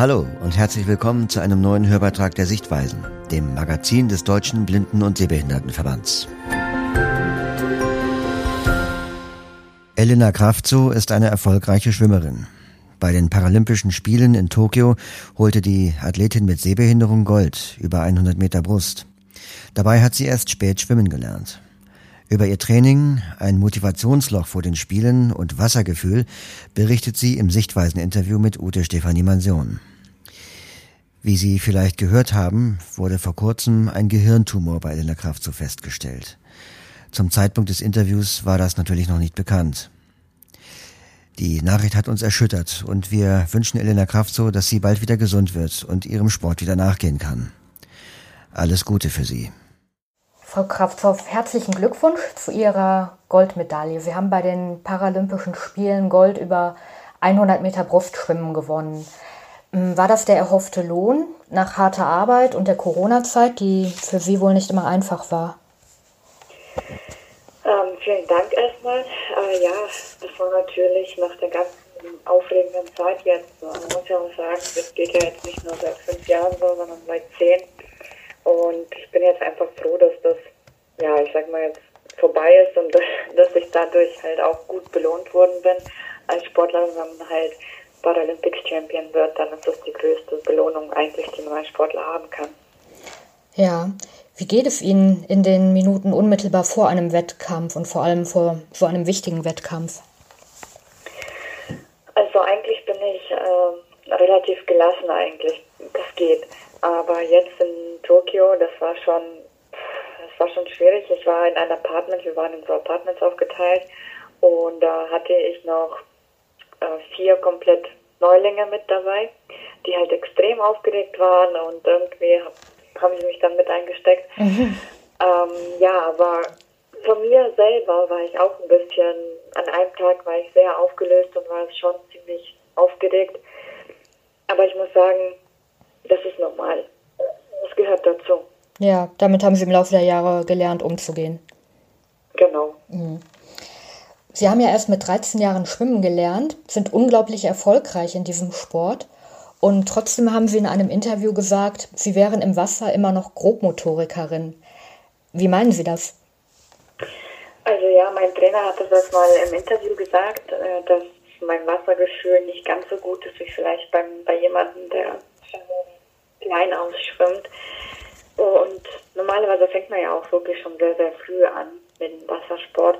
Hallo und herzlich willkommen zu einem neuen Hörbeitrag der Sichtweisen, dem Magazin des Deutschen Blinden- und Sehbehindertenverbands. Elena Kraftso ist eine erfolgreiche Schwimmerin. Bei den Paralympischen Spielen in Tokio holte die Athletin mit Sehbehinderung Gold über 100 Meter Brust. Dabei hat sie erst spät schwimmen gelernt. Über ihr Training, ein Motivationsloch vor den Spielen und Wassergefühl berichtet sie im Sichtweisen-Interview mit Ute Stefanie Mansion. Wie Sie vielleicht gehört haben, wurde vor kurzem ein Gehirntumor bei Elena Kraft so festgestellt. Zum Zeitpunkt des Interviews war das natürlich noch nicht bekannt. Die Nachricht hat uns erschüttert und wir wünschen Elena Kraft so, dass sie bald wieder gesund wird und ihrem Sport wieder nachgehen kann. Alles Gute für Sie. Frau Krafthoff, herzlichen Glückwunsch zu Ihrer Goldmedaille. Sie haben bei den Paralympischen Spielen Gold über 100 Meter Brustschwimmen gewonnen. Hm, war das der erhoffte Lohn nach harter Arbeit und der Corona-Zeit, die für Sie wohl nicht immer einfach war? Ähm, vielen Dank erstmal. Äh, ja, das war natürlich nach der ganzen aufregenden Zeit jetzt. Man muss ja auch sagen, das geht ja jetzt nicht nur seit fünf Jahren so, sondern seit zehn. Und ich bin jetzt einfach froh, dass das, ja, ich sag mal jetzt vorbei ist und dass ich dadurch halt auch gut belohnt worden bin als Sportler, wenn man halt Paralympics Champion wird, dann ist das die größte Belohnung eigentlich, die man als Sportler haben kann. Ja, wie geht es Ihnen in den Minuten unmittelbar vor einem Wettkampf und vor allem vor so einem wichtigen Wettkampf? Also eigentlich bin ich äh, relativ gelassen eigentlich. Das geht. Aber jetzt in Tokio, das war schon, das war schon schwierig. Ich war in einem Apartment, wir waren in so Apartments aufgeteilt und da hatte ich noch äh, vier komplett Neulinge mit dabei, die halt extrem aufgeregt waren und irgendwie haben sie mich dann mit eingesteckt. Mhm. Ähm, ja, aber von mir selber war ich auch ein bisschen, an einem Tag war ich sehr aufgelöst und war schon ziemlich aufgeregt. Aber ich muss sagen, das ist normal. Das gehört dazu. Ja, damit haben Sie im Laufe der Jahre gelernt, umzugehen. Genau. Mhm. Sie haben ja erst mit 13 Jahren schwimmen gelernt, sind unglaublich erfolgreich in diesem Sport. Und trotzdem haben Sie in einem Interview gesagt, Sie wären im Wasser immer noch Grobmotorikerin. Wie meinen Sie das? Also ja, mein Trainer hat das mal im Interview gesagt, äh, dass mein Wassergefühl nicht ganz so gut ist wie vielleicht beim, bei jemandem, der klein ausschwimmt. Und normalerweise fängt man ja auch wirklich schon sehr, sehr früh an mit dem Wassersport.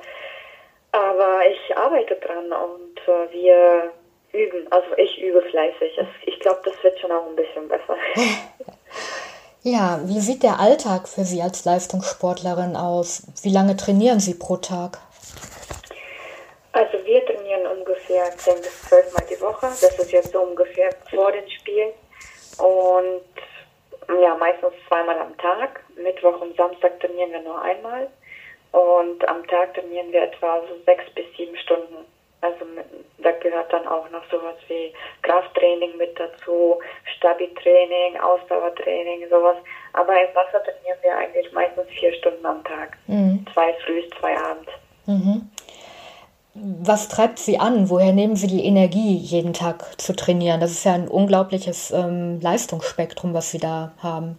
Aber ich arbeite dran und äh, wir üben. Also ich übe fleißig. Ich glaube, das wird schon auch ein bisschen besser. Ja, wie sieht der Alltag für Sie als Leistungssportlerin aus? Wie lange trainieren Sie pro Tag? Also wir trainieren ungefähr 10 bis 12 Mal die Woche. Das ist jetzt so ungefähr vor den Spielen. Und ja, meistens zweimal am Tag. Mittwoch und Samstag trainieren wir nur einmal. Und am Tag trainieren wir etwa so sechs bis sieben Stunden. Also da gehört dann auch noch sowas wie Krafttraining mit dazu, Stabi-Training, Ausdauertraining, sowas. Aber im Wasser trainieren wir eigentlich meistens vier Stunden am Tag. Mhm. Zwei früh, zwei abends. Mhm. Was treibt Sie an? Woher nehmen Sie die Energie, jeden Tag zu trainieren? Das ist ja ein unglaubliches ähm, Leistungsspektrum, was Sie da haben.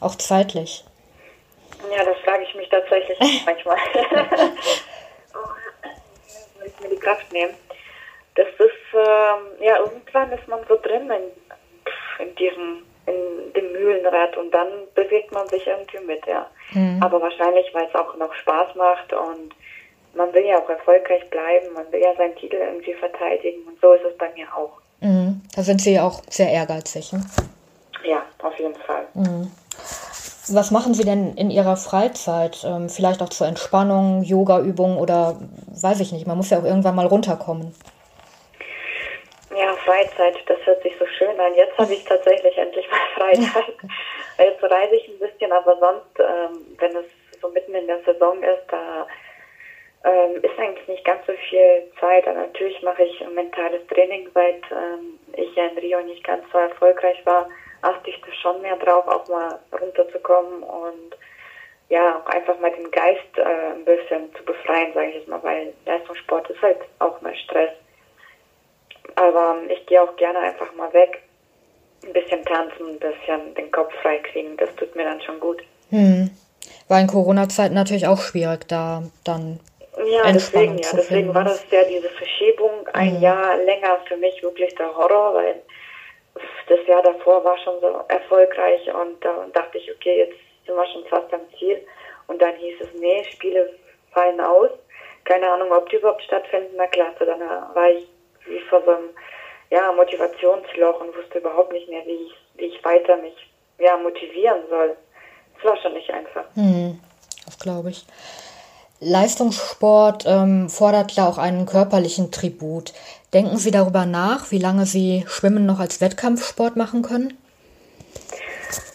Auch zeitlich. Ja, das frage ich mich tatsächlich manchmal. Wo ich mir die Kraft nehmen. Das ist, äh, ja, irgendwann ist man so drin in, in diesem, in dem Mühlenrad und dann bewegt man sich irgendwie mit, ja. Mhm. Aber wahrscheinlich, weil es auch noch Spaß macht und man will ja auch erfolgreich bleiben, man will ja seinen Titel irgendwie verteidigen und so ist es bei mir auch. Mhm. Da sind Sie auch sehr ehrgeizig. Ne? Ja, auf jeden Fall. Mhm. Was machen Sie denn in Ihrer Freizeit? Ähm, vielleicht auch zur Entspannung, Yoga-Übungen oder weiß ich nicht, man muss ja auch irgendwann mal runterkommen. Ja, Freizeit, das hört sich so schön an. Jetzt habe ich tatsächlich endlich mal Freizeit. Jetzt reise ich ein bisschen, aber sonst, ähm, wenn es so mitten in der Saison ist, da ähm, ist eigentlich nicht ganz so viel Zeit. Aber natürlich mache ich mentales Training, seit ähm, ich ja in Rio nicht ganz so erfolgreich war achte ich da schon mehr drauf, auch mal runterzukommen und ja, auch einfach mal den Geist äh, ein bisschen zu befreien, sage ich jetzt mal, weil Leistungssport ist halt auch mal Stress. Aber ähm, ich gehe auch gerne einfach mal weg ein bisschen tanzen, ein bisschen den Kopf frei kriegen. Das tut mir dann schon gut. Hm. War in Corona-Zeiten natürlich auch schwierig, da dann. Ja, deswegen, ja, deswegen war das ja diese Verschiebung ein mhm. Jahr länger für mich wirklich der Horror, weil das Jahr davor war schon so erfolgreich und da dachte ich, okay, jetzt sind wir schon fast am Ziel. Und dann hieß es, nee, Spiele fallen aus. Keine Ahnung, ob die überhaupt stattfinden. Na klar, dann war ich wie vor so einem ja, Motivationsloch und wusste überhaupt nicht mehr, wie ich, wie ich weiter mich ja, motivieren soll. Es war schon nicht einfach. Hm, das glaube ich. Leistungssport ähm, fordert ja auch einen körperlichen Tribut. Denken Sie darüber nach, wie lange Sie Schwimmen noch als Wettkampfsport machen können?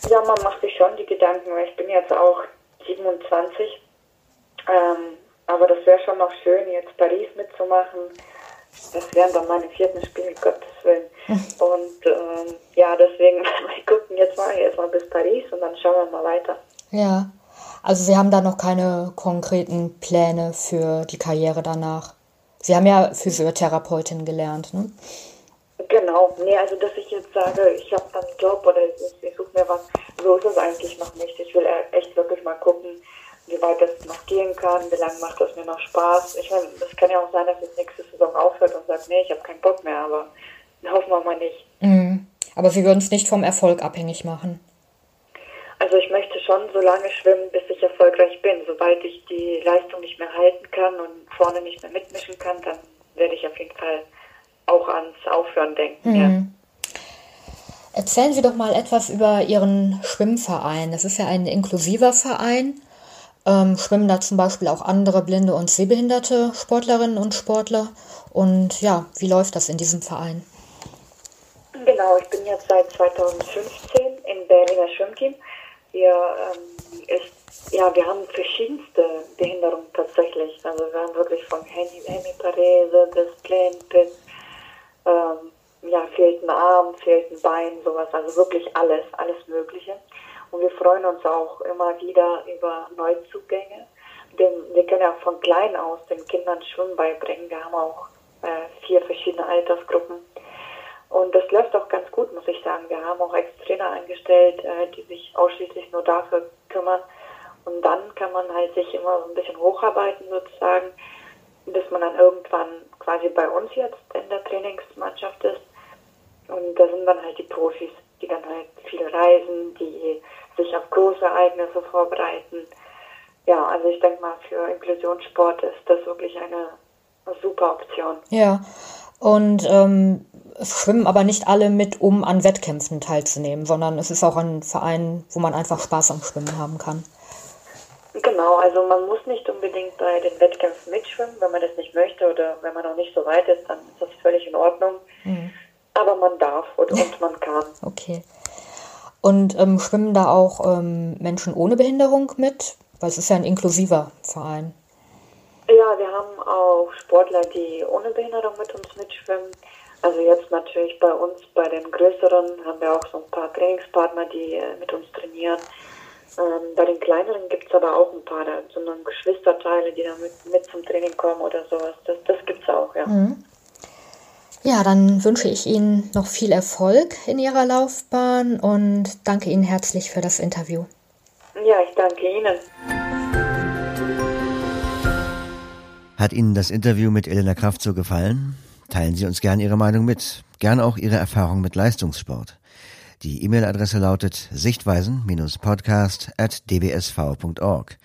Ja, man macht sich schon die Gedanken, weil ich bin jetzt auch 27. Ähm, aber das wäre schon noch schön, jetzt Paris mitzumachen. Das wären dann meine vierten Spiele, Gottes Willen. Und ähm, ja, deswegen, wir gucken jetzt mal erstmal bis Paris und dann schauen wir mal weiter. Ja, also Sie haben da noch keine konkreten Pläne für die Karriere danach. Sie haben ja Physiotherapeutin gelernt, ne? Genau, nee, also dass ich jetzt sage, ich habe dann einen Job oder ich, ich suche mir was, so ist es eigentlich noch nicht. Ich will echt wirklich mal gucken, wie weit das noch gehen kann, wie lange macht das mir noch Spaß. Ich meine, es kann ja auch sein, dass es nächste Saison aufhört und sagt, nee, ich habe keinen Bock mehr, aber hoffen wir mal nicht. Mhm. Aber Sie würden es nicht vom Erfolg abhängig machen? Also ich möchte schon so lange schwimmen, bis ich erfolgreich bin. Sobald ich die Leistung nicht mehr halten kann und vorne nicht mehr mitmischen kann, dann werde ich auf jeden Fall auch ans Aufhören denken. Mhm. Ja. Erzählen Sie doch mal etwas über Ihren Schwimmverein. Das ist ja ein inklusiver Verein. Ähm, schwimmen da zum Beispiel auch andere blinde und sehbehinderte Sportlerinnen und Sportler. Und ja, wie läuft das in diesem Verein? Genau, ich bin jetzt seit 2015 im Berliner Schwimmteam. Wir, ähm, ist, ja, wir haben verschiedenste Behinderungen tatsächlich. Also wir haben wirklich von Hemiparese bis Plainpit, ähm, ja, fehlt ein Arm, fehlt ein Bein, sowas. Also wirklich alles, alles Mögliche. Und wir freuen uns auch immer wieder über Neuzugänge. Denn wir können ja von klein aus den Kindern Schwimmen beibringen. Wir haben auch äh, vier verschiedene Altersgruppen. Und das läuft auch ganz gut, muss ich sagen. Wir haben auch Ex-Trainer eingestellt, äh, die sich ausschließlich nur dafür kümmern. Und dann kann man halt sich immer so ein bisschen hocharbeiten sozusagen, bis man dann irgendwann quasi bei uns jetzt in der Trainingsmannschaft ist. Und da sind dann halt die Profis, die dann halt viel reisen, die sich auf große Ereignisse vorbereiten. Ja, also ich denke mal, für Inklusionssport ist das wirklich eine super Option. Ja, und ähm, schwimmen aber nicht alle mit, um an Wettkämpfen teilzunehmen, sondern es ist auch ein Verein, wo man einfach Spaß am Schwimmen haben kann. Genau, also man muss nicht unbedingt bei den Wettkämpfen mitschwimmen, wenn man das nicht möchte oder wenn man noch nicht so weit ist, dann ist das völlig in Ordnung. Mhm. Aber man darf und, und man kann. Okay. Und ähm, schwimmen da auch ähm, Menschen ohne Behinderung mit? Weil es ist ja ein inklusiver Verein. Ja, wir haben auch Sportler, die ohne Behinderung mit uns mitschwimmen. Also jetzt natürlich bei uns, bei den größeren, haben wir auch so ein paar Trainingspartner, die äh, mit uns trainieren. Ähm, bei den kleineren gibt es aber auch ein paar, sondern Geschwisterteile, die da mit, mit, zum Training kommen oder sowas. Das, das gibt es auch, ja. Mhm. Ja, dann wünsche ich Ihnen noch viel Erfolg in Ihrer Laufbahn und danke Ihnen herzlich für das Interview. Ja, ich danke Ihnen. Hat Ihnen das Interview mit Elena Kraft so gefallen? Teilen Sie uns gern Ihre Meinung mit, gern auch Ihre Erfahrung mit Leistungssport. Die E-Mail-Adresse lautet sichtweisen-podcast at dbsv.org.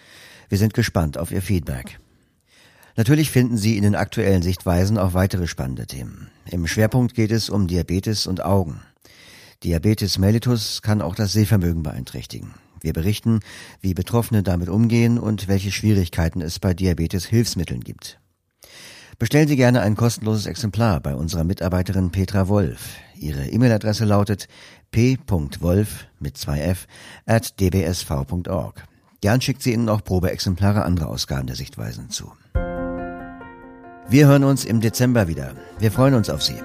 Wir sind gespannt auf Ihr Feedback. Natürlich finden Sie in den aktuellen Sichtweisen auch weitere spannende Themen. Im Schwerpunkt geht es um Diabetes und Augen. Diabetes mellitus kann auch das Sehvermögen beeinträchtigen. Wir berichten, wie Betroffene damit umgehen und welche Schwierigkeiten es bei Diabetes-Hilfsmitteln gibt. Bestellen Sie gerne ein kostenloses Exemplar bei unserer Mitarbeiterin Petra Wolf. Ihre E-Mail-Adresse lautet p.wolf mit 2f at dbsv.org. Gern schickt sie Ihnen auch Probeexemplare anderer Ausgaben der Sichtweisen zu. Wir hören uns im Dezember wieder. Wir freuen uns auf Sie.